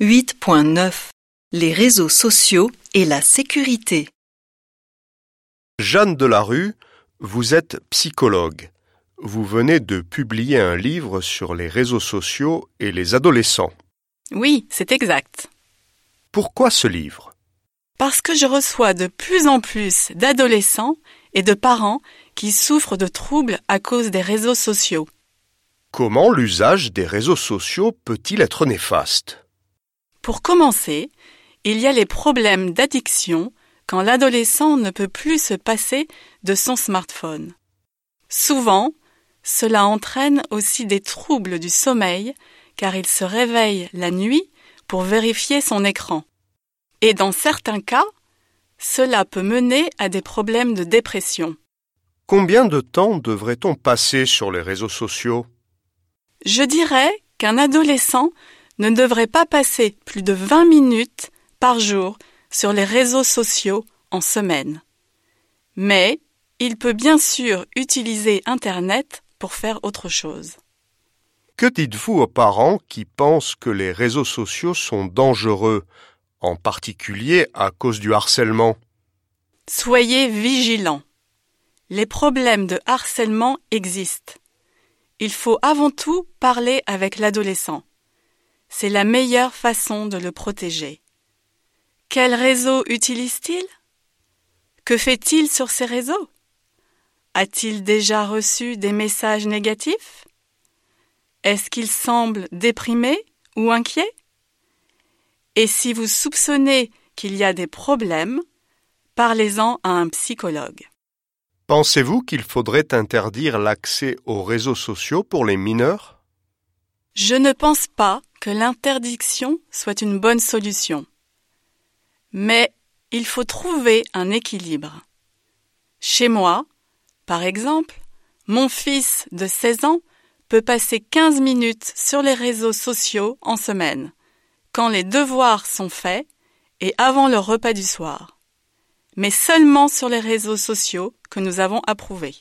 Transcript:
8.9 Les réseaux sociaux et la sécurité. Jeanne Delarue, vous êtes psychologue. Vous venez de publier un livre sur les réseaux sociaux et les adolescents. Oui, c'est exact. Pourquoi ce livre? Parce que je reçois de plus en plus d'adolescents et de parents qui souffrent de troubles à cause des réseaux sociaux. Comment l'usage des réseaux sociaux peut-il être néfaste? Pour commencer, il y a les problèmes d'addiction quand l'adolescent ne peut plus se passer de son smartphone. Souvent, cela entraîne aussi des troubles du sommeil car il se réveille la nuit pour vérifier son écran. Et dans certains cas, cela peut mener à des problèmes de dépression. Combien de temps devrait-on passer sur les réseaux sociaux? Je dirais qu'un adolescent ne devrait pas passer plus de 20 minutes par jour sur les réseaux sociaux en semaine. Mais il peut bien sûr utiliser Internet pour faire autre chose. Que dites-vous aux parents qui pensent que les réseaux sociaux sont dangereux, en particulier à cause du harcèlement? Soyez vigilants. Les problèmes de harcèlement existent. Il faut avant tout parler avec l'adolescent. C'est la meilleure façon de le protéger. Quel réseau utilise-t-il? Que fait-il sur ces réseaux? A-t-il déjà reçu des messages négatifs? Est-ce qu'il semble déprimé ou inquiet? Et si vous soupçonnez qu'il y a des problèmes, parlez-en à un psychologue. Pensez-vous qu'il faudrait interdire l'accès aux réseaux sociaux pour les mineurs? Je ne pense pas que l'interdiction soit une bonne solution. Mais il faut trouver un équilibre. Chez moi, par exemple, mon fils de 16 ans peut passer 15 minutes sur les réseaux sociaux en semaine, quand les devoirs sont faits et avant le repas du soir. Mais seulement sur les réseaux sociaux que nous avons approuvés.